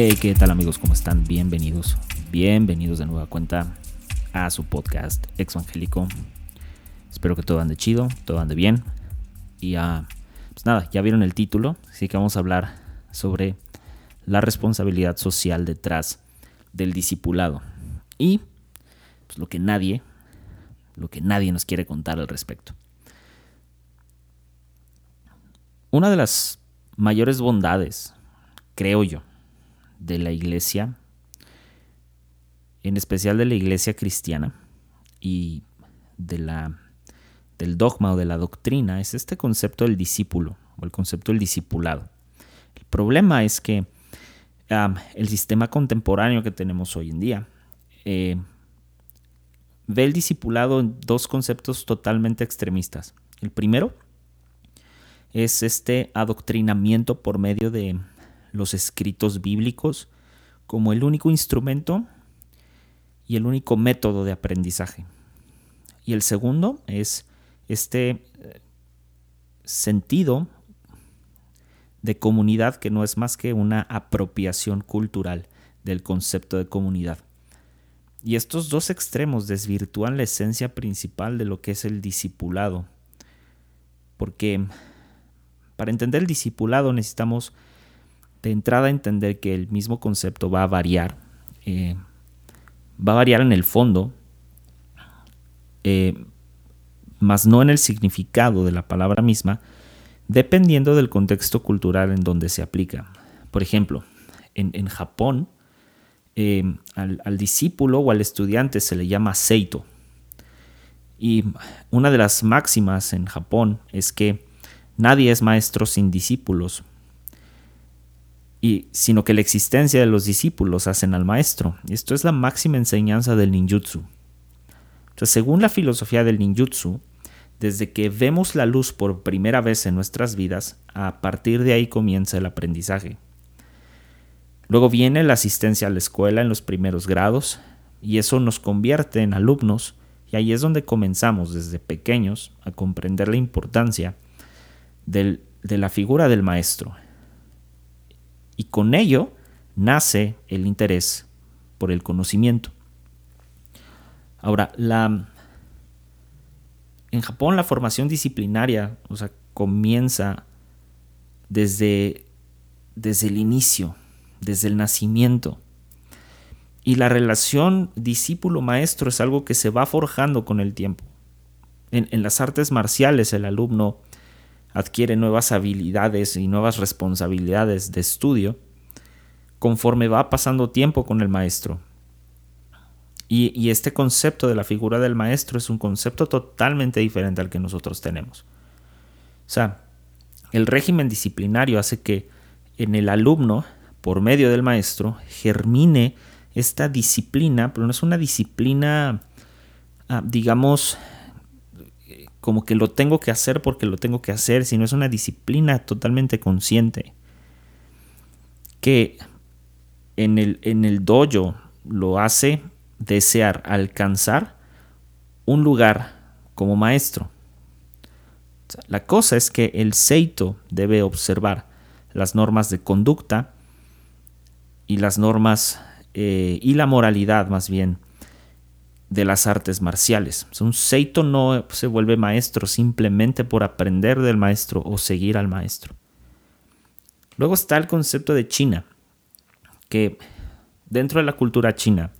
Hey, ¿qué tal amigos? ¿Cómo están? Bienvenidos, bienvenidos de nueva cuenta a su podcast Exvangélico. Espero que todo ande chido, todo ande bien. Y ya, pues nada, ya vieron el título, así que vamos a hablar sobre la responsabilidad social detrás del discipulado. Y pues, lo que nadie, lo que nadie nos quiere contar al respecto. Una de las mayores bondades, creo yo, de la iglesia, en especial de la iglesia cristiana y de la, del dogma o de la doctrina, es este concepto del discípulo o el concepto del discipulado. El problema es que el sistema contemporáneo que tenemos hoy en día eh, ve el discipulado en dos conceptos totalmente extremistas. El primero es este adoctrinamiento por medio de los escritos bíblicos como el único instrumento y el único método de aprendizaje. Y el segundo es este eh, sentido de comunidad que no es más que una apropiación cultural del concepto de comunidad. Y estos dos extremos desvirtúan la esencia principal de lo que es el discipulado. Porque para entender el discipulado necesitamos de entrada entender que el mismo concepto va a variar. Eh, va a variar en el fondo, eh, más no en el significado de la palabra misma, dependiendo del contexto cultural en donde se aplica. Por ejemplo, en, Japón, eh, al, al, discípulo o al estudiante se le llama seito. Y una de las máximas en Japón es que nadie es maestro sin discípulos, y, sino que la existencia de los discípulos hacen al maestro. Esto es la máxima enseñanza del ninjutsu. Según la filosofía del ninjutsu, desde que vemos la luz por primera vez en nuestras vidas, a partir de ahí comienza el aprendizaje. Luego viene la asistencia a la escuela en los primeros grados, y eso nos convierte en alumnos, y ahí es donde comenzamos desde pequeños a comprender la importancia de la figura del maestro, y con ello nace el interés por el conocimiento. Ahora, la, en Japón la formación disciplinaria o sea, comienza desde, desde el inicio, desde el nacimiento. Y la relación discípulo-maestro es algo que se va forjando con el tiempo. En, en, las artes marciales el alumno adquiere nuevas habilidades y nuevas responsabilidades de estudio conforme va pasando tiempo con el maestro. Y, este concepto de la figura del maestro es un concepto totalmente diferente al que nosotros tenemos. O sea, el régimen disciplinario hace que en el alumno, por medio del maestro, germine esta disciplina, pero no es una disciplina, ah, digamos, como que lo tengo que hacer porque lo tengo que hacer, sino es una disciplina totalmente consciente. Que en el, en el lo hace desear alcanzar un lugar como maestro. La cosa es que el seito debe observar las normas de conducta y las normas eh, y la moralidad más bien de las artes marciales. un seito no se vuelve maestro simplemente por aprender del maestro o seguir al maestro. Luego está el concepto de China, que dentro de la cultura china,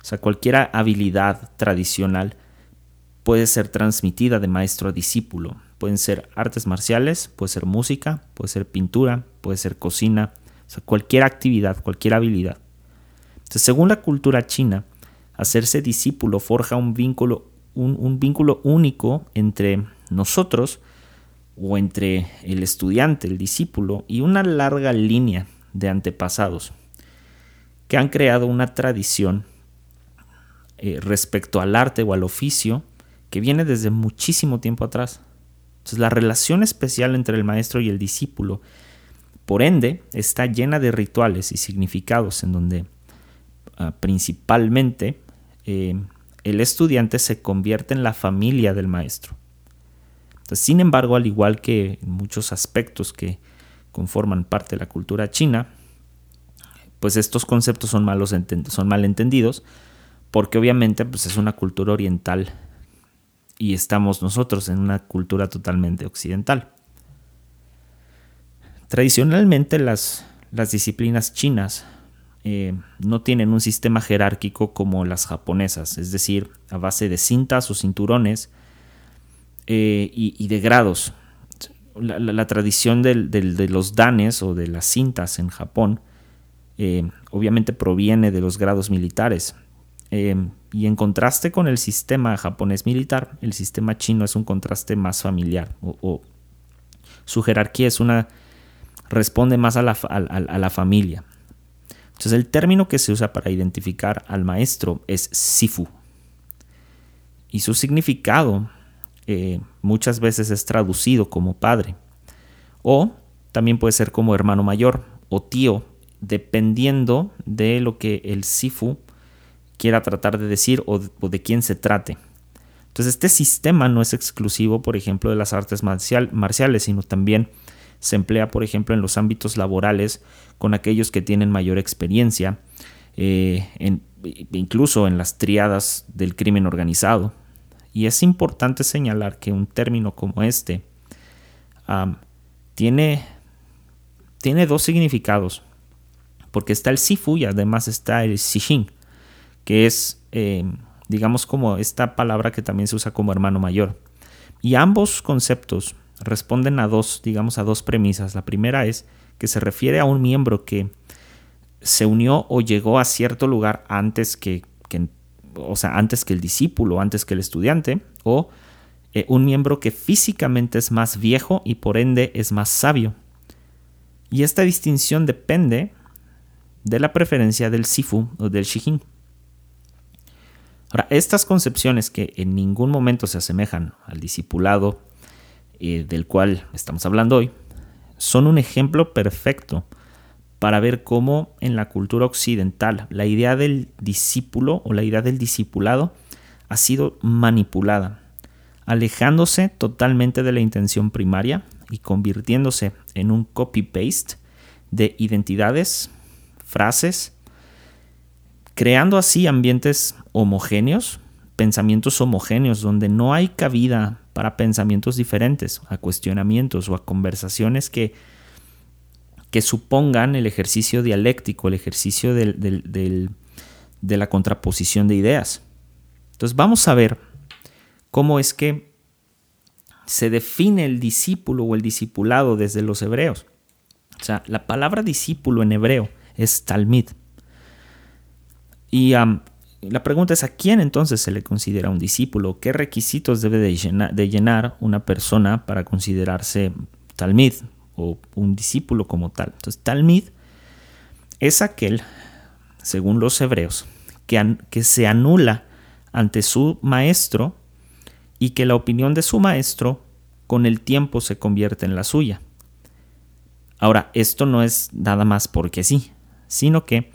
o sea, cualquier habilidad tradicional puede ser transmitida de maestro a discípulo. Pueden ser artes marciales, puede ser música, puede ser pintura, puede ser cocina, o sea, cualquier actividad, cualquier habilidad. Según la cultura china, hacerse discípulo forja un vínculo, un, vínculo único entre nosotros o entre el estudiante, el discípulo, y una larga línea de antepasados que han creado una tradición eh, respecto al arte o al oficio que viene desde muchísimo tiempo atrás. Entonces la relación especial entre el maestro y el discípulo, por ende, está llena de rituales y significados en donde ah, principalmente eh, el estudiante se convierte en la familia del maestro. sin embargo, al igual que muchos aspectos que conforman parte de la cultura china, pues estos conceptos son, malos son mal entendidos porque obviamente pues es una cultura oriental y estamos nosotros en una cultura totalmente occidental. Tradicionalmente las, las disciplinas chinas eh, no tienen un sistema jerárquico como las japonesas, es decir, a base de cintas o cinturones eh, y, de grados. La, tradición de los danes o de las cintas en Japón eh, obviamente proviene de los grados militares. y en contraste con el sistema japonés militar, el sistema chino es un contraste más familiar o su jerarquía es una responde más a la, familia. Entonces el término que se usa para identificar al maestro es sifu. Y su significado eh, muchas veces es traducido como padre. O también puede ser como hermano mayor o tío, dependiendo de lo que el sifu quiera tratar de decir o de, quién se trate. Entonces este sistema no es exclusivo, por ejemplo, de las artes marciales, sino también se emplea, por ejemplo, en los ámbitos laborales con aquellos que tienen mayor experiencia, eh, incluso en las triadas del crimen organizado. Y es importante señalar que un término como este tiene, tiene dos significados, porque está el sifu y además está el shishin, que es, eh, digamos, como esta palabra que también se usa como hermano mayor. Y ambos conceptos responden a dos, digamos, a dos premisas. La primera es que se refiere a un miembro que se unió o llegó a cierto lugar antes que, o sea, antes que el discípulo, antes que el estudiante, o eh, un miembro que físicamente es más viejo y por ende es más sabio. Y esta distinción depende de la preferencia del sifu o del shihin. Ahora, estas concepciones que en ningún momento se asemejan al discipulado del cual estamos hablando hoy, son un ejemplo perfecto para ver cómo en la cultura occidental la idea del discípulo o la idea del discipulado ha sido manipulada, alejándose totalmente de la intención primaria y convirtiéndose en un copy-paste de identidades, frases, creando así ambientes homogéneos, pensamientos homogéneos donde no hay cabida para pensamientos diferentes, a cuestionamientos o a conversaciones que, que supongan el ejercicio dialéctico, el ejercicio de la contraposición de ideas. Entonces vamos a ver cómo es que se define el discípulo o el discipulado desde los hebreos. O sea, la palabra discípulo en hebreo es talmid. Y la pregunta es a quién entonces se le considera un discípulo, qué requisitos debe de llenar, una persona para considerarse talmid o un discípulo como tal. Entonces, talmid es aquel, según los hebreos, que, que se anula ante su maestro y que la opinión de su maestro con el tiempo se convierte en la suya. Ahora, esto no es nada más porque sí, sino que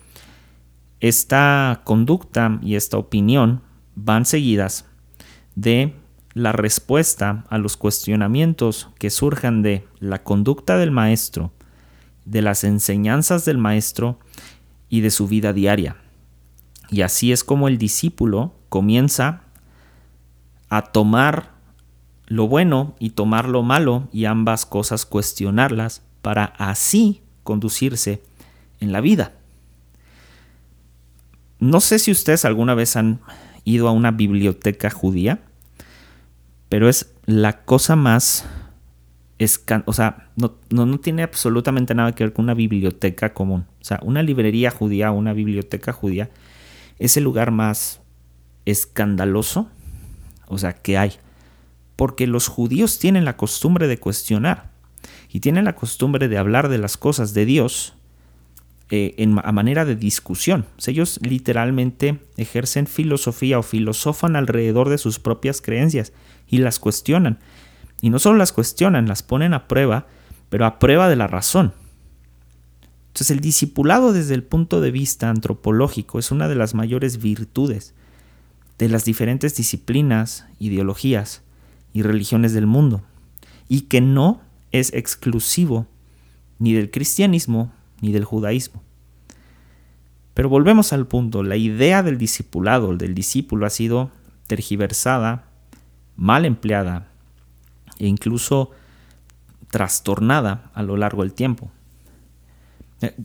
esta conducta y esta opinión van seguidas de la respuesta a los cuestionamientos que surjan de la conducta del maestro, de las enseñanzas del maestro y de su vida diaria. Y así es como el discípulo comienza a tomar lo bueno y tomar lo malo y ambas cosas cuestionarlas para así conducirse en la vida. No sé si ustedes alguna vez han ido a una biblioteca judía, pero es la cosa más... O sea, no, no, tiene absolutamente nada que ver con una biblioteca común. O sea, una librería judía, una biblioteca judía, es el lugar más escandaloso, o sea, que hay. Porque los judíos tienen la costumbre de cuestionar y tienen la costumbre de hablar de las cosas de Dios eh, en, a manera de discusión. ellos literalmente ejercen filosofía o filosofan alrededor de sus propias creencias y las cuestionan. Y no solo las cuestionan, las ponen a prueba, pero a prueba de la razón. Entonces el discipulado desde el punto de vista antropológico es una de las mayores virtudes de las diferentes disciplinas, ideologías y religiones del mundo, y que no es exclusivo ni del cristianismo ni del judaísmo. Pero volvemos al punto, la idea del discipulado, del discípulo ha sido tergiversada, mal empleada e incluso trastornada a lo largo del tiempo.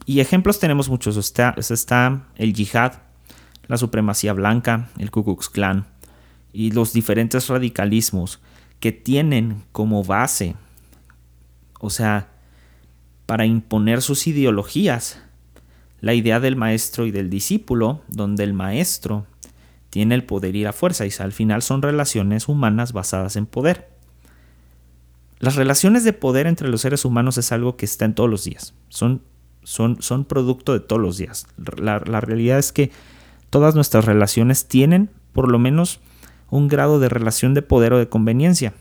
Y ejemplos tenemos muchos. Está, está el yihad, la supremacía blanca, el Ku Klux Klan y los diferentes radicalismos que tienen como base, o sea, para imponer sus ideologías, la idea del maestro y del discípulo, donde el maestro tiene el poder y la fuerza, y al final son relaciones humanas basadas en poder. Las relaciones de poder entre los seres humanos es algo que está en todos los días, son, son, son producto de todos los días. La, la realidad es que todas nuestras relaciones tienen por lo menos un grado de relación de poder o de conveniencia.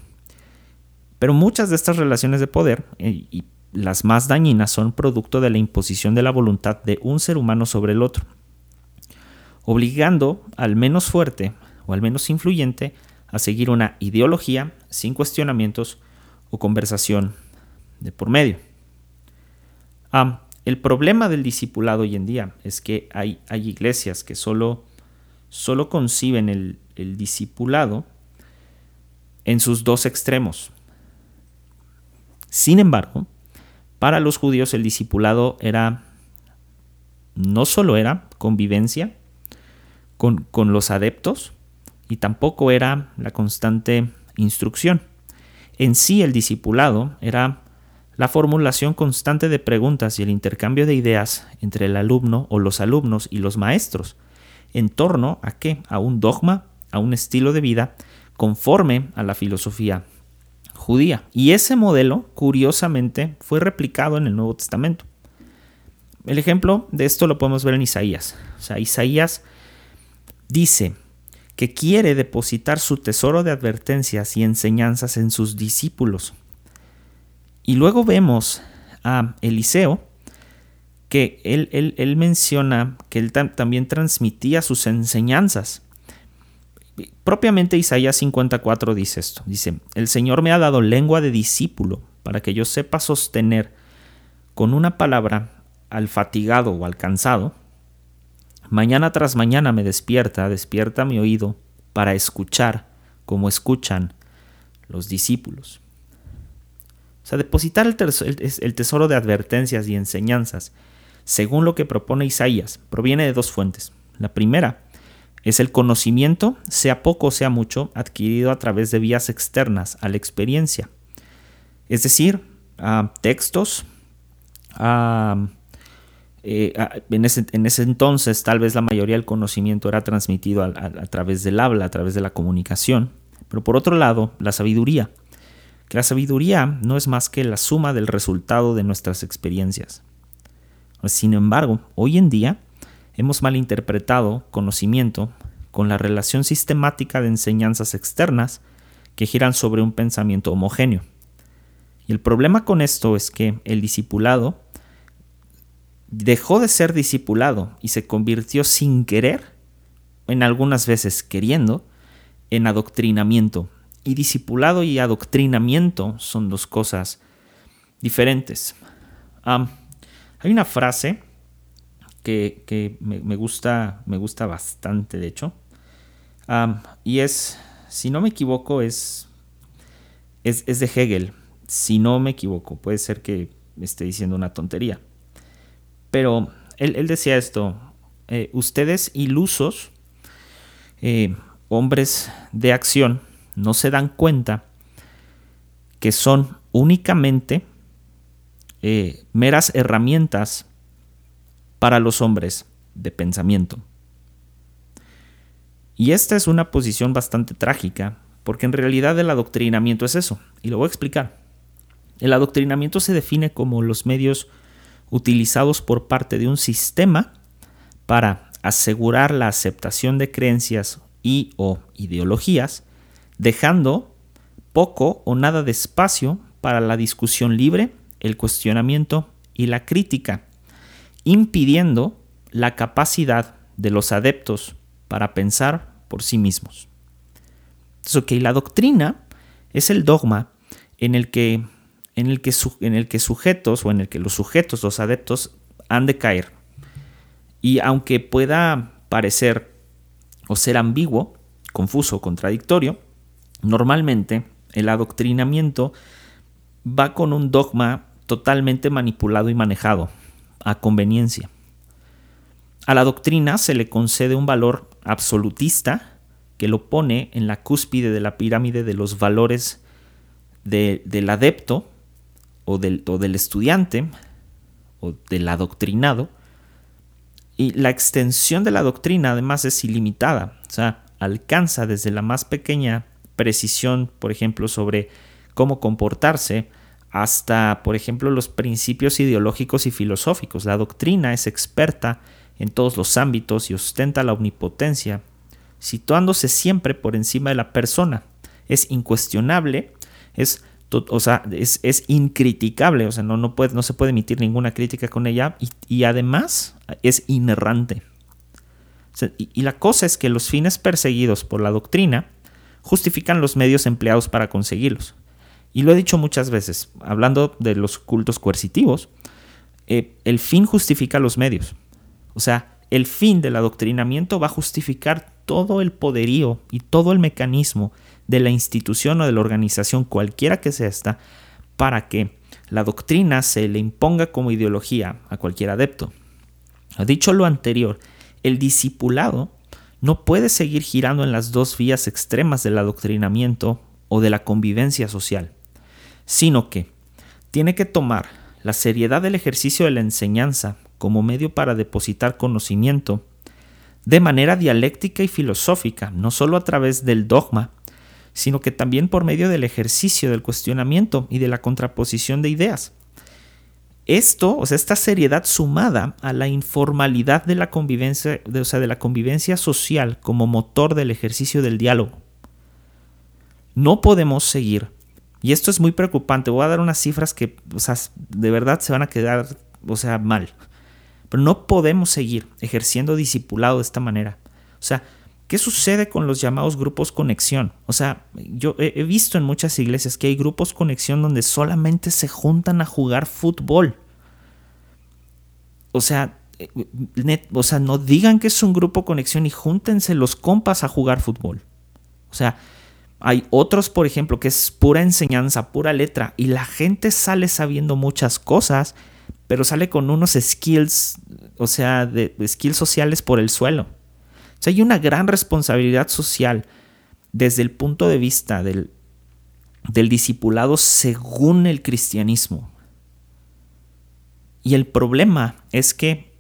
Pero muchas de estas relaciones de poder, eh, y las más dañinas, son producto de la imposición de la voluntad de un ser humano sobre el otro, obligando al menos fuerte o al menos influyente a seguir una ideología sin cuestionamientos o conversación de por medio. Ah, el problema del discipulado hoy en día es que hay, hay iglesias que solo, solo conciben el, el discipulado en sus dos extremos. Sin embargo, para los judíos el discipulado era, no solo era convivencia con, con los adeptos, y tampoco era la constante instrucción. En sí el discipulado era la formulación constante de preguntas y el intercambio de ideas entre el alumno o los alumnos y los maestros en torno a qué? A un dogma a un estilo de vida conforme a la filosofía judía. Y ese modelo, curiosamente, fue replicado en el Nuevo Testamento. El ejemplo de esto lo podemos ver en Isaías. O sea, Isaías dice que quiere depositar su tesoro de advertencias y enseñanzas en sus discípulos. Y luego vemos a Eliseo, que él, él menciona que él también transmitía sus enseñanzas. Propiamente Isaías 54 dice esto. Dice, el Señor me ha dado lengua de discípulo para que yo sepa sostener con una palabra al fatigado o al cansado. Mañana tras mañana me despierta, despierta mi oído para escuchar como escuchan los discípulos. O sea, depositar el, el tesoro de advertencias y enseñanzas, según lo que propone Isaías, proviene de dos fuentes. La primera es el conocimiento, sea poco o sea mucho, adquirido a través de vías externas a la experiencia. Es decir, textos, eh, en, ese, entonces tal vez la mayoría del conocimiento era transmitido a, a través del habla, a través de la comunicación. Pero por otro lado, la sabiduría, que la sabiduría no es más que la suma del resultado de nuestras experiencias. Sin embargo, hoy en día, hemos malinterpretado conocimiento con la relación sistemática de enseñanzas externas que giran sobre un pensamiento homogéneo. Y el problema con esto es que el discipulado dejó de ser discipulado y se convirtió sin querer, en algunas veces queriendo, en adoctrinamiento. Y discipulado y adoctrinamiento son dos cosas diferentes. hay una frase que, me, gusta, me gusta bastante, de hecho. y es, si no me equivoco, es, es, de Hegel. Si no me equivoco, puede ser que esté diciendo una tontería. Pero él, decía esto, eh, ustedes ilusos, eh, hombres de acción, no se dan cuenta que son únicamente eh, meras herramientas para los hombres de pensamiento. Y esta es una posición bastante trágica, porque en realidad el adoctrinamiento es eso, y lo voy a explicar. El adoctrinamiento se define como los medios utilizados por parte de un sistema para asegurar la aceptación de creencias y o ideologías, dejando poco o nada de espacio para la discusión libre, el cuestionamiento y la crítica impidiendo la capacidad de los adeptos para pensar por sí mismos. Entonces, la doctrina es el dogma en el que, en el que, en el que sujetos o en el que los sujetos, los adeptos, han de caer. Y aunque pueda parecer o ser ambiguo, confuso, contradictorio, normalmente el adoctrinamiento va con un dogma totalmente manipulado y manejado a conveniencia. A la doctrina se le concede un valor absolutista que lo pone en la cúspide de la pirámide de los valores del adepto o del, o del estudiante o del adoctrinado. Y la extensión de la doctrina además es ilimitada, o sea, alcanza desde la más pequeña precisión, por ejemplo, sobre cómo comportarse, hasta, por ejemplo, los principios ideológicos y filosóficos. La doctrina es experta en todos los ámbitos y ostenta la omnipotencia, situándose siempre por encima de la persona. Es incuestionable, es, o sea, es, incriticable, o sea, no, no, puede, no se puede emitir ninguna crítica con ella y, además es inerrante. y la cosa es que los fines perseguidos por la doctrina justifican los medios empleados para conseguirlos. Y lo he dicho muchas veces, hablando de los cultos coercitivos, eh, el fin justifica los medios. O sea, el fin del adoctrinamiento va a justificar todo el poderío y todo el mecanismo de la institución o de la organización, cualquiera que sea esta, para que la doctrina se le imponga como ideología a cualquier adepto. Dicho lo anterior, el discipulado no puede seguir girando en las dos vías extremas del adoctrinamiento o de la convivencia social sino que tiene que tomar la seriedad del ejercicio de la enseñanza como medio para depositar conocimiento de manera dialéctica y filosófica, no solo a través del dogma, sino que también por medio del ejercicio del cuestionamiento y de la contraposición de ideas. Esto, o sea, esta seriedad sumada a la informalidad de la convivencia, o sea, de la convivencia social como motor del ejercicio del diálogo. No podemos seguir y esto es muy preocupante. Voy a dar unas cifras que, o sea, de verdad se van a quedar, o sea, mal. Pero no podemos seguir ejerciendo discipulado de esta manera. O sea, ¿qué sucede con los llamados grupos conexión? O sea, yo he visto en muchas iglesias que hay grupos conexión donde solamente se juntan a jugar fútbol. O sea, eh, o sea, no digan que es un grupo conexión y júntense los compas a jugar fútbol. O sea, hay otros, por ejemplo, que es pura enseñanza, pura letra, y la gente sale sabiendo muchas cosas, pero sale con unos skills, o sea, de, skills sociales por el suelo. O sea, hay una gran responsabilidad social desde el punto de vista del, del discipulado según el cristianismo. Y el problema es que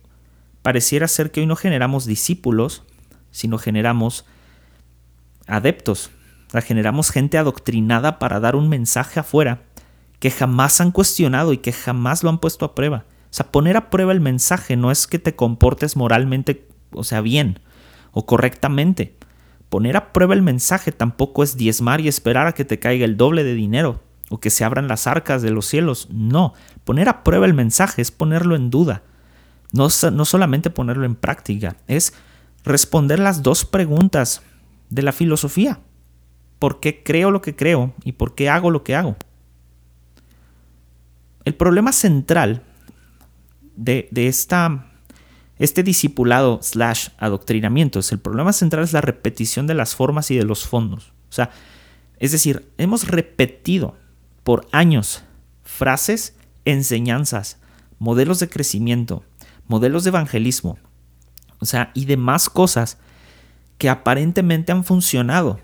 pareciera ser que hoy no generamos discípulos, sino generamos adeptos generamos gente adoctrinada para dar un mensaje afuera que jamás han cuestionado y que jamás lo han puesto a prueba. O sea, poner a prueba el mensaje no es que te comportes moralmente, o sea, bien o correctamente. Poner a prueba el mensaje tampoco es diezmar y esperar a que te caiga el doble de dinero o que se abran las arcas de los cielos. No, poner a prueba el mensaje es ponerlo en duda. No, no solamente ponerlo en práctica, es responder las dos preguntas de la filosofía por qué creo lo que creo y por qué hago lo que hago. El problema central de, este discipulado slash adoctrinamiento, el problema central es la repetición de las formas y de los fondos. O sea, es decir, hemos repetido por años frases, enseñanzas, modelos de crecimiento, modelos de evangelismo, o sea, y demás cosas que aparentemente han funcionado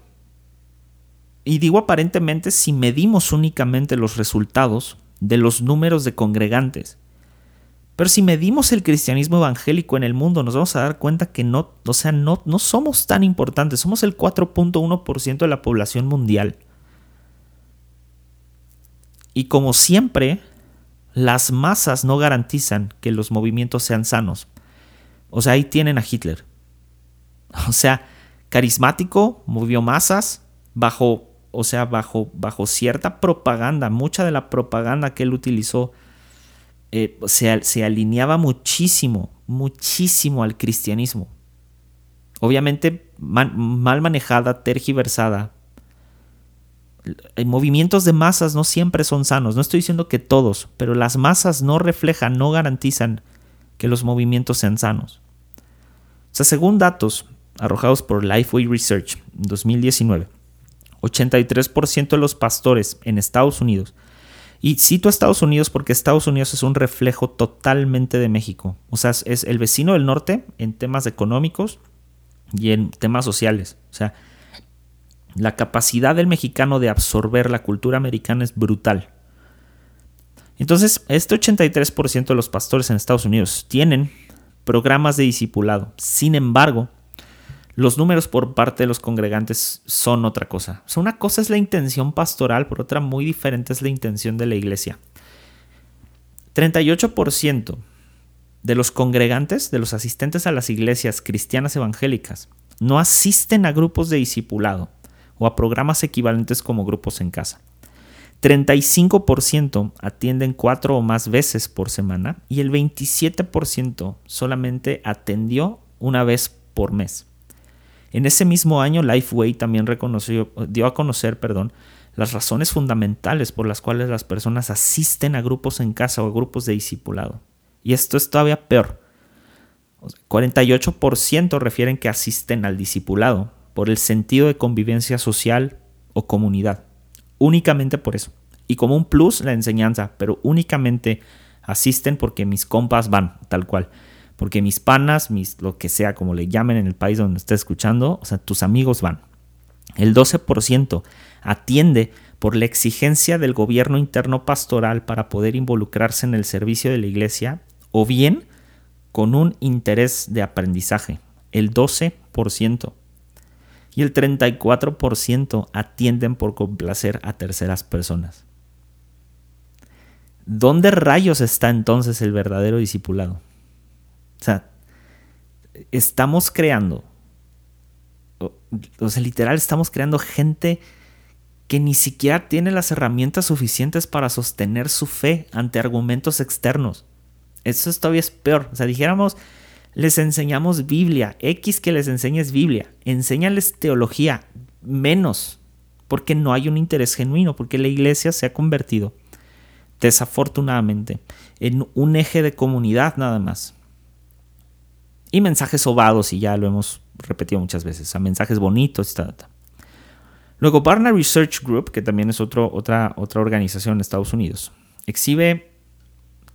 y digo aparentemente si medimos únicamente los resultados de los números de congregantes. Pero si medimos el cristianismo evangélico en el mundo, nos vamos a dar cuenta que no, o sea, no, no somos tan importantes, somos el 4.1% de la población mundial. Y como siempre, las masas no garantizan que los movimientos sean sanos. O sea, ahí tienen a Hitler. O sea, carismático, movió masas bajo o sea, bajo, bajo cierta propaganda, mucha de la propaganda que él utilizó eh, se, alineaba muchísimo, muchísimo al cristianismo. Obviamente mal manejada, tergiversada. Movimientos de masas no siempre son sanos, no estoy diciendo que todos, pero las masas no reflejan, no garantizan que los movimientos sean sanos. O sea, según datos arrojados por Lifeway Research en 2019, 83% de los pastores en Estados Unidos, y cito a Estados Unidos porque Estados Unidos es un reflejo totalmente de México, o sea, es el vecino del norte en temas económicos y en temas sociales, o sea, la capacidad del mexicano de absorber la cultura americana es brutal. Entonces, este 83% de los pastores en Estados Unidos tienen programas de discipulado. Sin embargo, los números por parte de los congregantes son otra cosa. Una cosa es la intención pastoral, por otra muy diferente es la intención de la iglesia. 38% de los congregantes, de los asistentes a las iglesias cristianas evangélicas, no asisten a grupos de discipulado o a programas equivalentes como grupos en casa. 35% atienden cuatro o más veces por semana y el 27% solamente atendió una vez por mes. En ese mismo año, Lifeway también reconoció, dio a conocer perdón, las razones fundamentales por las cuales las personas asisten a grupos en casa o a grupos de discipulado. Y esto es todavía peor. 48% refieren que asisten al discipulado por el sentido de convivencia social o comunidad. Únicamente por eso. Y como un plus la enseñanza, pero únicamente asisten porque mis compas van, tal cual. Porque mis panas, mis lo que sea, como le llamen en el país donde estés escuchando, o sea, tus amigos van. El 12% atiende por la exigencia del gobierno interno pastoral para poder involucrarse en el servicio de la iglesia o bien con un interés de aprendizaje. El 12% y el 34% atienden por complacer a terceras personas. ¿Dónde rayos está entonces el verdadero discipulado? O sea, estamos creando, o sea, literal, estamos creando gente que ni siquiera tiene las herramientas suficientes para sostener su fe ante argumentos externos. Eso todavía es peor. O sea, dijéramos, les enseñamos Biblia. X que les enseñes Biblia. Enséñales teología. Menos. Porque no hay un interés genuino. Porque la iglesia se ha convertido, desafortunadamente, en un eje de comunidad nada más. Y mensajes sobados, y ya lo hemos repetido muchas veces. O sea, mensajes bonitos. y Luego, Barna Research Group, que también es otro, otra, otra organización en Estados Unidos, exhibe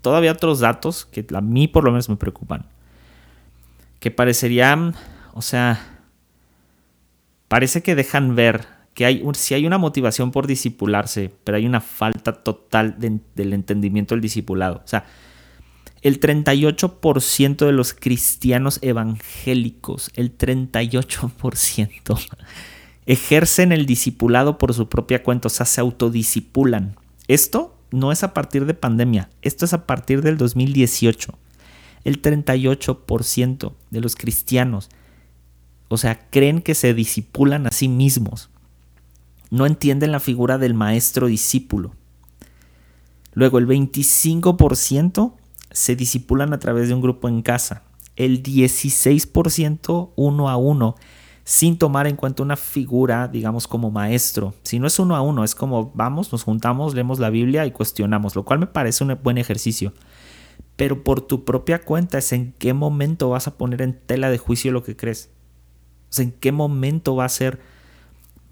todavía otros datos que a mí por lo menos me preocupan que parecerían, o sea, parece que dejan ver que hay, si hay una motivación por disipularse, pero hay una falta total del entendimiento del discipulado. O sea, el 38% de los cristianos evangélicos, el 38%, ejercen el discipulado por su propia cuenta, o sea, se autodisipulan. Esto no es a partir de pandemia, esto es a partir del 2018 el 38% de los cristianos, o sea, creen que se disipulan a sí mismos. No entienden la figura del maestro discípulo. Luego, el 25% se disipulan a través de un grupo en casa. El 16% uno a uno, sin tomar en cuenta una figura, digamos, como maestro. Si no es uno a uno, es como vamos, nos juntamos, leemos la Biblia y cuestionamos, lo cual me parece un buen ejercicio pero por tu propia cuenta es en qué momento vas a poner en tela de juicio lo que crees. O en qué momento va a ser,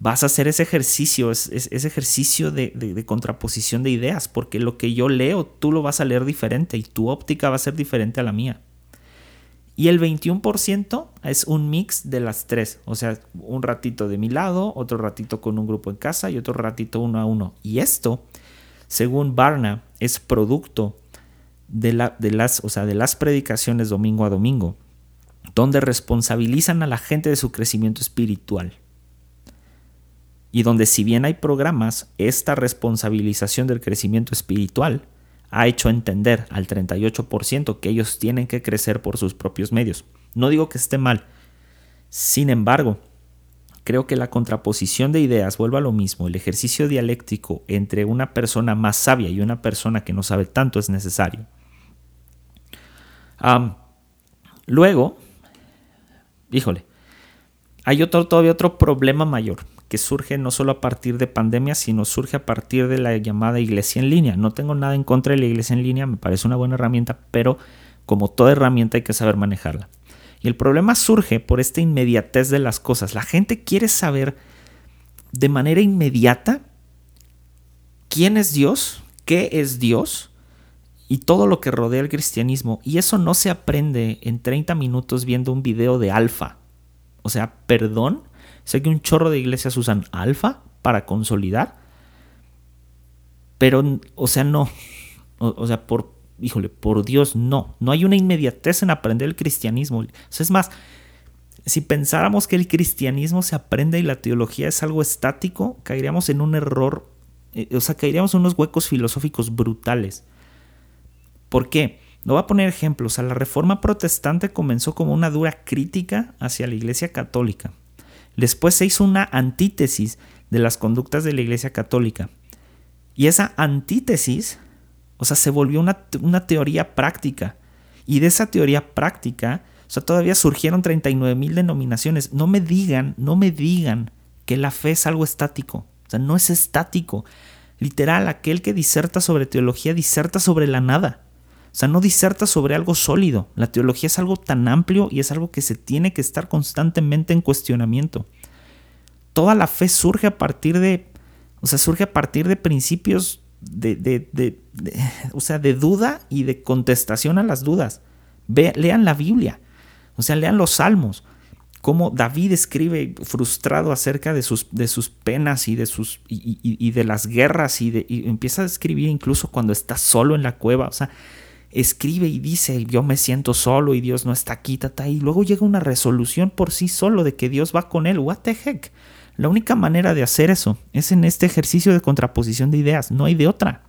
vas a hacer ese ejercicio, ese, ejercicio de, contraposición de ideas, porque lo que yo leo, tú lo vas a leer diferente y tu óptica va a ser diferente a la mía. Y el 21% es un mix de las tres, o sea, un ratito de mi lado, otro ratito con un grupo en casa y otro ratito uno a uno. Y esto, según Barna, es producto de, de, las, o sea, de las predicaciones domingo a domingo, donde responsabilizan a la gente de su crecimiento espiritual. Y donde si bien hay programas, esta responsabilización del crecimiento espiritual ha hecho entender al 38% que ellos tienen que crecer por sus propios medios. No digo que esté mal. Sin embargo, creo que la contraposición de ideas vuelve a lo mismo. El ejercicio dialéctico entre una persona más sabia y una persona que no sabe tanto es necesario luego, híjole, hay otro, todavía otro problema mayor que surge no solo a partir de pandemia, sino surge a partir de la llamada iglesia en línea. No tengo nada en contra de la iglesia en línea, me parece una buena herramienta, pero como toda herramienta hay que saber manejarla. Y el problema surge por esta inmediatez de las cosas. La gente quiere saber de manera inmediata quién es Dios, qué es Dios y todo lo que rodea el cristianismo. Y eso no se aprende en 30 minutos viendo un video de alfa. O sea, perdón, sé que un chorro de iglesias usan alfa para consolidar, pero, o sea, no. O, sea, por, híjole, por Dios, no. No hay una inmediatez en aprender el cristianismo. O sea, es más, si pensáramos que el cristianismo se aprende y la teología es algo estático, caeríamos en un error, eh, o sea, caeríamos en unos huecos filosóficos brutales. ¿Por qué? No voy a poner ejemplos. la reforma protestante comenzó como una dura crítica hacia la iglesia católica. Después se hizo una antítesis de las conductas de la iglesia católica. Y esa antítesis, o sea, se volvió una, una teoría práctica. Y de esa teoría práctica, o sea, todavía surgieron 39 mil denominaciones. No me digan, no me digan que la fe es algo estático. O sea, no es estático. Literal, aquel que diserta sobre teología diserta sobre la nada. O sea, no diserta sobre algo sólido. La teología es algo tan amplio y es algo que se tiene que estar constantemente en cuestionamiento. Toda la fe surge a partir de, o sea, surge a partir de principios de, de, o sea, de duda y de contestación a las dudas. lean la Biblia, o sea, lean los salmos. Cómo David escribe frustrado acerca de sus, de sus penas y de, sus, y, de las guerras y, de, y empieza a escribir incluso cuando está solo en la cueva. O sea, escribe y dice, yo me siento solo y Dios no está aquí, tata, y luego llega una resolución por sí solo de que Dios va con él. What the heck? La única manera de hacer eso es en este ejercicio de contraposición de ideas, no hay de otra.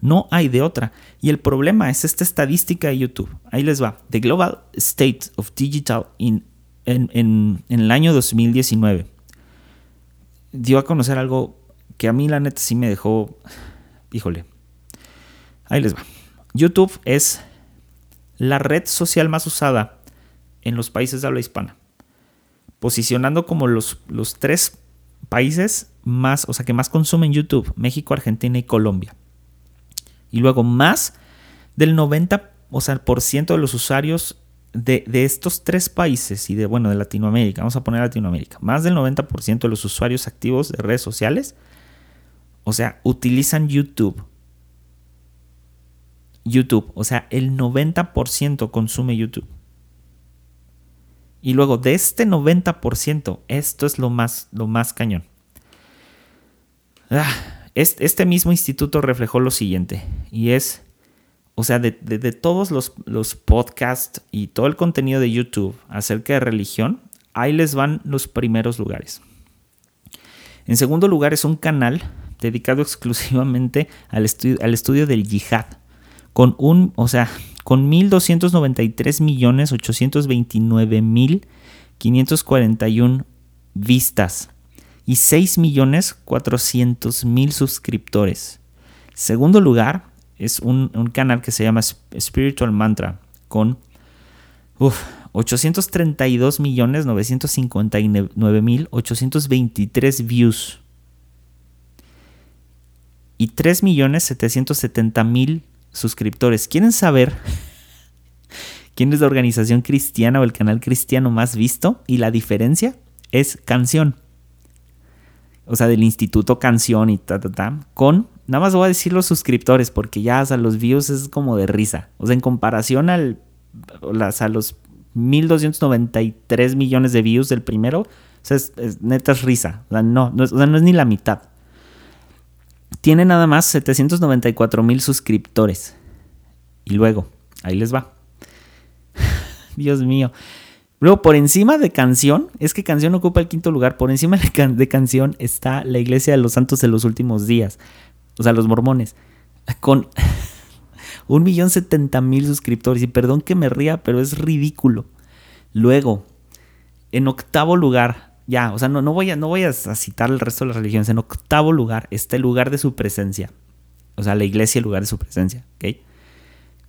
No hay de otra. Y el problema es esta estadística de YouTube. Ahí les va. The Global State of Digital in, en, en el año 2019 dio a conocer algo que a mí la neta sí me dejó, híjole, Ahí les va. YouTube es la red social más usada en los países de habla hispana, posicionando como los, los tres países más, o sea, que más consumen YouTube, México, Argentina y Colombia. Y luego más del 90, o sea, por ciento de los usuarios de, de, estos tres países y de, bueno, de Latinoamérica, vamos a poner Latinoamérica, más del 90% de los usuarios activos de redes sociales, o sea, utilizan YouTube YouTube. O sea, el 90% consume YouTube. Y luego de este 90%, esto es lo más, lo más cañón. Ah, este, mismo instituto reflejó lo siguiente, y es, o sea, de, todos los, los podcasts y todo el contenido de YouTube acerca de religión, ahí les van los primeros lugares. En segundo lugar es un canal dedicado exclusivamente al, al estudio del yihad con un, o sea, con 1.293 millones 829 mil 541 vistas y 6 millones 400 mil suscriptores. Segundo lugar es un, canal que se llama Spiritual Mantra con 832 millones 959 mil 823 views y 3 millones 770 mil suscriptores. ¿Quieren saber quién es la organización cristiana o el canal cristiano más visto? Y la diferencia es Canción. O sea, del Instituto Canción y ta, ta, ta. Con, nada más voy a decir los suscriptores, porque ya o los views es como de risa. O sea, en comparación al, a los 1293 millones de views del primero, o sea, es, neta es risa. O sea, no, no o sea, no es ni la mitad tiene nada más 794 mil suscriptores. Y luego, ahí les va. Dios mío. Luego, por encima de Canción, es que Canción ocupa el quinto lugar. Por encima de, Canción está la Iglesia de los Santos de los Últimos Días. O sea, los mormones. Con un millón setenta mil suscriptores. Y perdón que me ría, pero es ridículo. Luego, en octavo lugar, ya, o sea, no, no, voy a, no voy a citar el resto de las religiones. En octavo lugar está el lugar de su presencia. O sea, la iglesia, el lugar de su presencia. ¿Ok?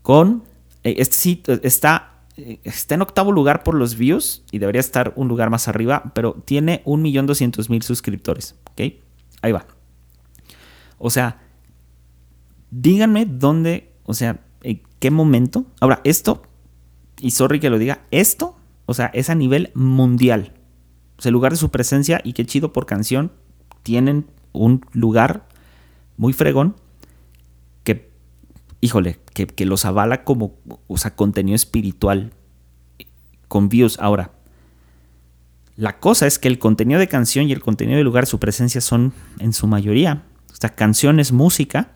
Con. Eh, este sí está, eh, está en octavo lugar por los views y debería estar un lugar más arriba, pero tiene un millón doscientos mil suscriptores. ¿Ok? Ahí va. O sea, díganme dónde, o sea, en qué momento. Ahora, esto y sorry que lo diga, esto, o sea, es a nivel mundial. El lugar de su presencia, y qué chido por canción, tienen un lugar muy fregón que, híjole, que, que los avala como, o sea, contenido espiritual con views. Ahora, la cosa es que el contenido de canción y el contenido de lugar de su presencia son en su mayoría, o sea, canciones, música,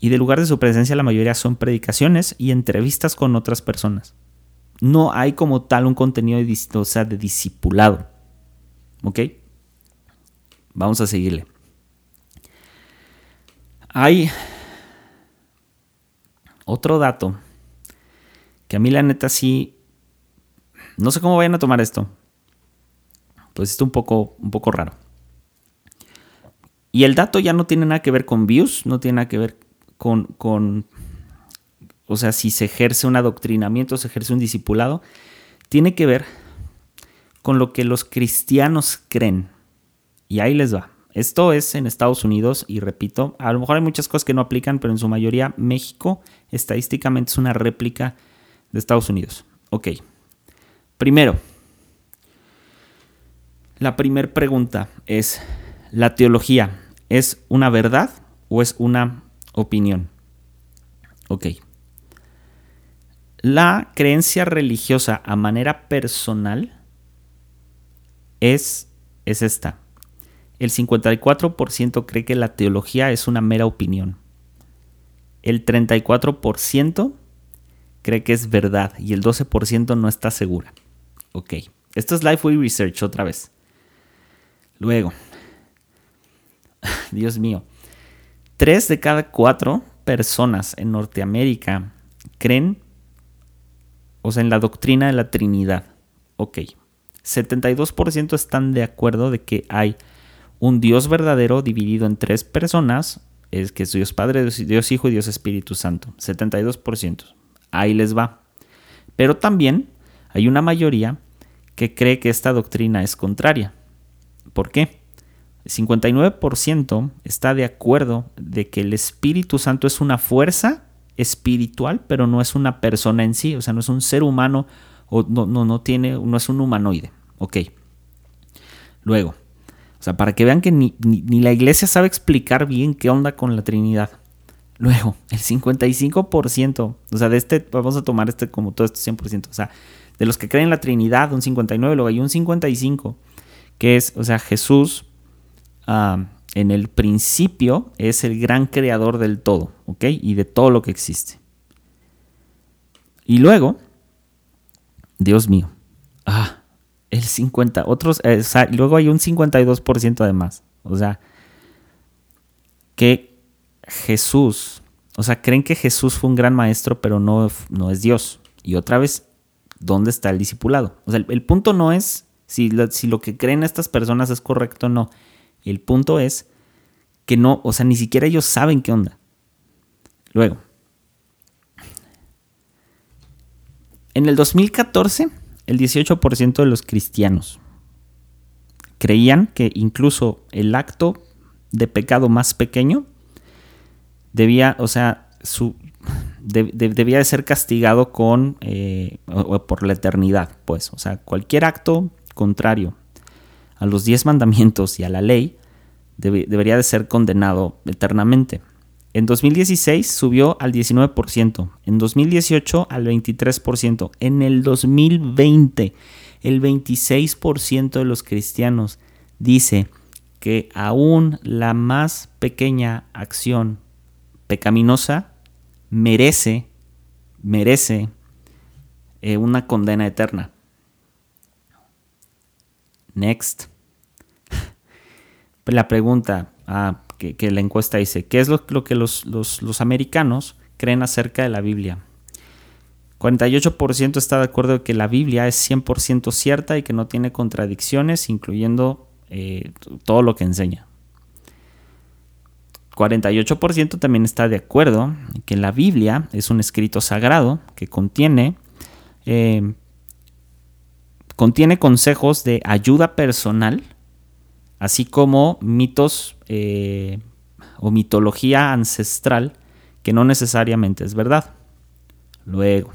y de lugar de su presencia la mayoría son predicaciones y entrevistas con otras personas. No hay como tal un contenido de, o sea, de discipulado. ¿Ok? Vamos a seguirle. Hay otro dato que a mí la neta sí... No sé cómo vayan a tomar esto. Pues esto un poco, un poco raro. Y el dato ya no tiene nada que ver con views, no tiene nada que ver con, con o sea, si se ejerce un adoctrinamiento, se ejerce un discipulado, tiene que ver con lo que los cristianos creen. Y ahí les va. Esto es en Estados Unidos y repito, a lo mejor hay muchas cosas que no aplican, pero en su mayoría México estadísticamente es una réplica de Estados Unidos. Ok. Primero, la primera pregunta es, ¿la teología es una verdad o es una opinión? Ok. La creencia religiosa a manera personal es, es esta. El 54% cree que la teología es una mera opinión. El 34% cree que es verdad y el 12% no está segura. Ok, esto es Lifeway Research otra vez. Luego, Dios mío, 3 de cada 4 personas en Norteamérica creen o sea, en la doctrina de la Trinidad. Ok. 72% están de acuerdo de que hay un Dios verdadero dividido en tres personas, es que es Dios Padre, Dios Hijo y Dios Espíritu Santo. 72%. Ahí les va. Pero también hay una mayoría que cree que esta doctrina es contraria. ¿Por qué? El 59% está de acuerdo de que el Espíritu Santo es una fuerza espiritual, pero no es una persona en sí, o sea, no es un ser humano o no, no, no tiene, no es un humanoide. Ok. Luego, o sea, para que vean que ni, ni, la iglesia sabe explicar bien qué onda con la Trinidad. Luego, el 55%, o sea, de este, vamos a tomar este como todo esto 100%, o sea, de los que creen en la Trinidad, un 59, luego hay un 55, que es, o sea, Jesús, ah, en el principio es el gran creador del todo, ¿ok? Y de todo lo que existe. Y luego, Dios mío, ah, el 50, otros, eh, luego hay un 52% además, o sea, que Jesús, o sea, creen que Jesús fue un gran maestro, pero no, no es Dios. Y otra vez, ¿dónde está el discipulado? O sea, el, punto no es si lo que creen estas personas es correcto o no. El punto es que no, o sea, ni siquiera ellos saben qué onda. Luego, en el 2014, el 18% de los cristianos creían que incluso el acto de pecado más pequeño debía, o sea, su, debía de ser castigado con eh, por la eternidad, pues, o sea, cualquier acto contrario a los diez mandamientos y a la ley debería de ser condenado eternamente. En 2016 subió al 19%, en 2018 al 23%, en el 2020 el 26% de los cristianos dice que aún la más pequeña acción pecaminosa merece, merece eh, una condena eterna. Next la pregunta ah, que, la encuesta dice, ¿qué es lo, que los, americanos creen acerca de la Biblia? 48% está de acuerdo que la Biblia es 100% cierta y que no tiene contradicciones, incluyendo eh, todo lo que enseña. 48% también está de acuerdo que la Biblia es un escrito sagrado que contiene, eh, contiene consejos de ayuda personal así como mitos eh, o mitología ancestral que no necesariamente es verdad. Luego,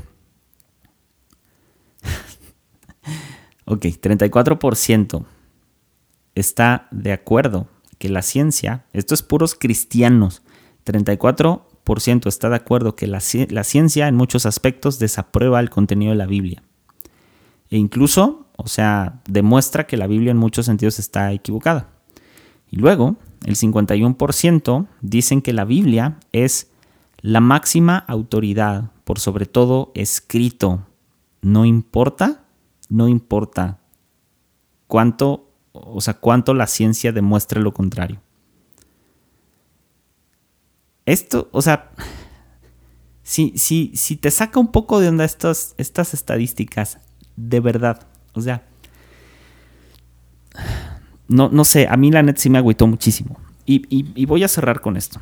Ok, 34% está de acuerdo que la ciencia, esto es puros cristianos, 34% está de acuerdo que la, la, ciencia en muchos aspectos desaprueba el contenido de la Biblia. E incluso, o sea, demuestra que la Biblia en muchos sentidos está equivocada. Y luego, el 51% dicen que la Biblia es la máxima autoridad, por sobre todo escrito. No importa, no importa cuánto, o sea, cuánto la ciencia demuestre lo contrario. Esto, o sea, si, si, si te saca un poco de onda estas, estas estadísticas, de verdad, o sea, no, no sé, a mí la net sí me agüitó muchísimo. Y, voy a cerrar con esto.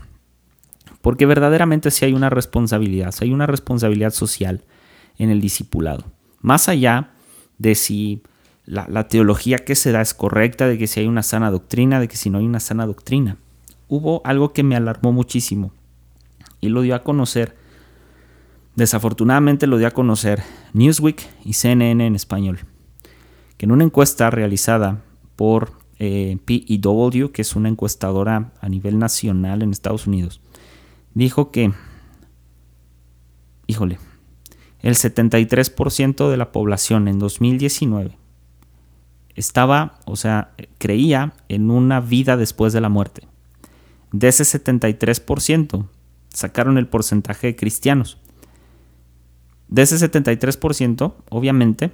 Porque verdaderamente sí hay una responsabilidad, hay una responsabilidad social en el discipulado. Más allá de si la, la, teología que se da es correcta, de que si hay una sana doctrina, de que si no hay una sana doctrina. Hubo algo que me alarmó muchísimo y lo dio a conocer, desafortunadamente lo dio a conocer Newsweek y CNN en español, que en una encuesta realizada por eh, PEW, que es una encuestadora a nivel nacional en Estados Unidos, dijo que, híjole, el 73% de la población en 2019 estaba, o sea, creía en una vida después de la muerte. De ese 73%, sacaron el porcentaje de cristianos. De ese 73%, obviamente,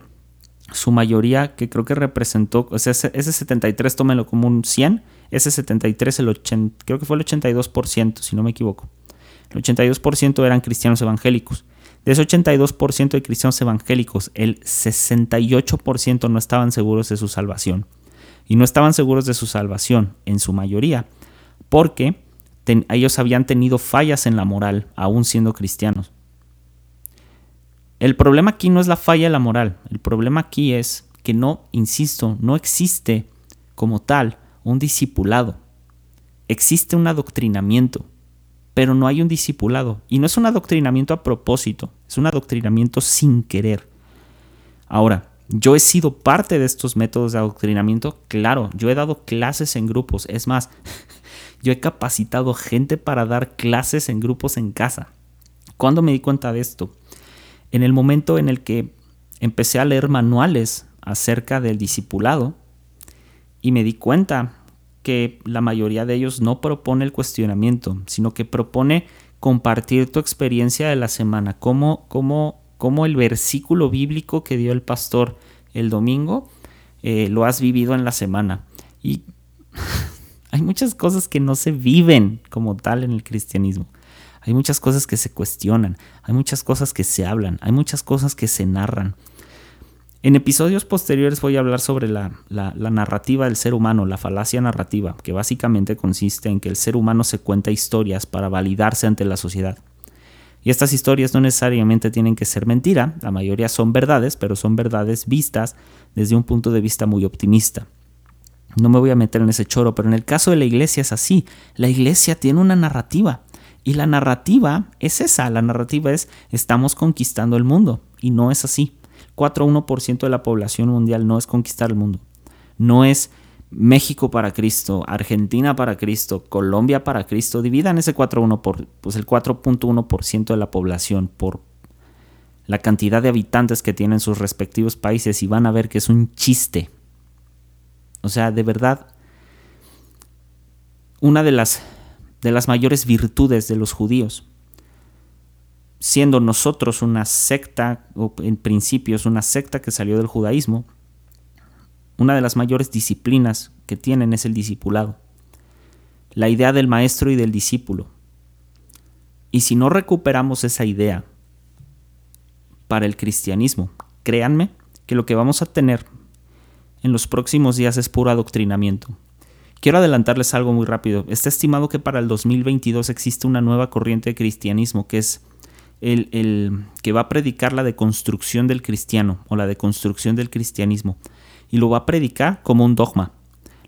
su mayoría que creo que representó, o sea, ese, 73 tómelo como un 100, ese 73 el 80, creo que fue el 82%, si no me equivoco. El 82% eran cristianos evangélicos. De ese 82% de cristianos evangélicos, el 68% no estaban seguros de su salvación. Y no estaban seguros de su salvación, en su mayoría, porque ellos habían tenido fallas en la moral, aún siendo cristianos. El problema aquí no es la falla de la moral, el problema aquí es que no, insisto, no existe como tal un discipulado. Existe un adoctrinamiento, pero no hay un discipulado. Y no es un adoctrinamiento a propósito, es un adoctrinamiento sin querer. Ahora, yo he sido parte de estos métodos de adoctrinamiento, claro, yo he dado clases en grupos, es más, yo he capacitado gente para dar clases en grupos en casa. ¿Cuándo me di cuenta de esto? En el momento en el que empecé a leer manuales acerca del discipulado y me di cuenta que la mayoría de ellos no propone el cuestionamiento, sino que propone compartir tu experiencia de la semana, como, como, el versículo bíblico que dio el pastor el domingo eh, lo has vivido en la semana. Y hay muchas cosas que no se viven como tal en el cristianismo. Hay muchas cosas que se cuestionan, hay muchas cosas que se hablan, hay muchas cosas que se narran. En episodios posteriores voy a hablar sobre la, narrativa del ser humano, la falacia narrativa, que básicamente consiste en que el ser humano se cuenta historias para validarse ante la sociedad. Y estas historias no necesariamente tienen que ser mentira, la mayoría son verdades, pero son verdades vistas desde un punto de vista muy optimista. No me voy a meter en ese choro, pero en el caso de la iglesia es así. La iglesia tiene una narrativa. Y la narrativa es esa, la narrativa es estamos conquistando el mundo y no es así. 4-1% de la población mundial no es conquistar el mundo. No es México para Cristo, Argentina para Cristo, Colombia para Cristo. Dividan ese 4.1 por pues el 4.1% de la población por la cantidad de habitantes que tienen sus respectivos países y van a ver que es un chiste. O sea, de verdad, una de las de las mayores virtudes de los judíos. Siendo nosotros una secta, o en principio es una secta que salió del judaísmo, una de las mayores disciplinas que tienen es el discipulado. La idea del maestro y del discípulo. Y si no recuperamos esa idea para el cristianismo, créanme que lo que vamos a tener en los próximos días es puro adoctrinamiento. Quiero adelantarles algo muy rápido. Está estimado que para el 2022 existe una nueva corriente de cristianismo que es el, el, que va a predicar la deconstrucción del cristiano o la deconstrucción del cristianismo. Y lo va a predicar como un dogma.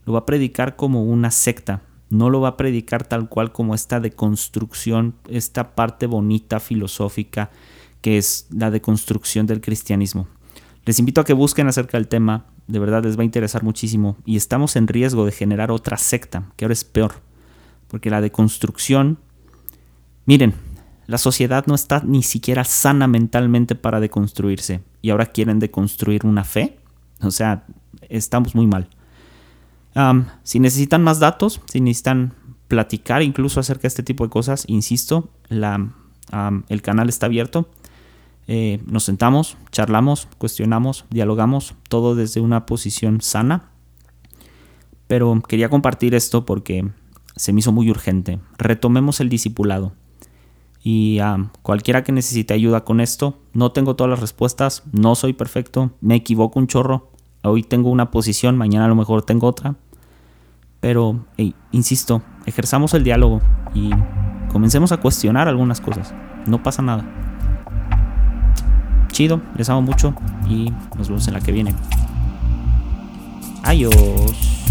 Lo va a predicar como una secta. No lo va a predicar tal cual como esta deconstrucción, esta parte bonita filosófica que es la deconstrucción del cristianismo. Les invito a que busquen acerca del tema, de verdad les va a interesar muchísimo. Y estamos en riesgo de generar otra secta, que ahora es peor. Porque la deconstrucción, miren, la sociedad no está ni siquiera sana mentalmente para deconstruirse. Y ahora quieren deconstruir una fe. O sea, estamos muy mal. si necesitan más datos, si necesitan platicar incluso acerca de este tipo de cosas, insisto, la, el canal está abierto. Eh, nos sentamos, charlamos, cuestionamos, dialogamos, todo desde una posición sana. Pero quería compartir esto porque se me hizo muy urgente. Retomemos el discipulado. Y a cualquiera que necesite ayuda con esto, no tengo todas las respuestas, no soy perfecto, me equivoco un chorro. Hoy tengo una posición, mañana a lo mejor tengo otra. Pero, insisto, ejerzamos el diálogo y comencemos a cuestionar algunas cosas. No pasa nada. Chido, les amo mucho y nos vemos en la que viene. Adiós.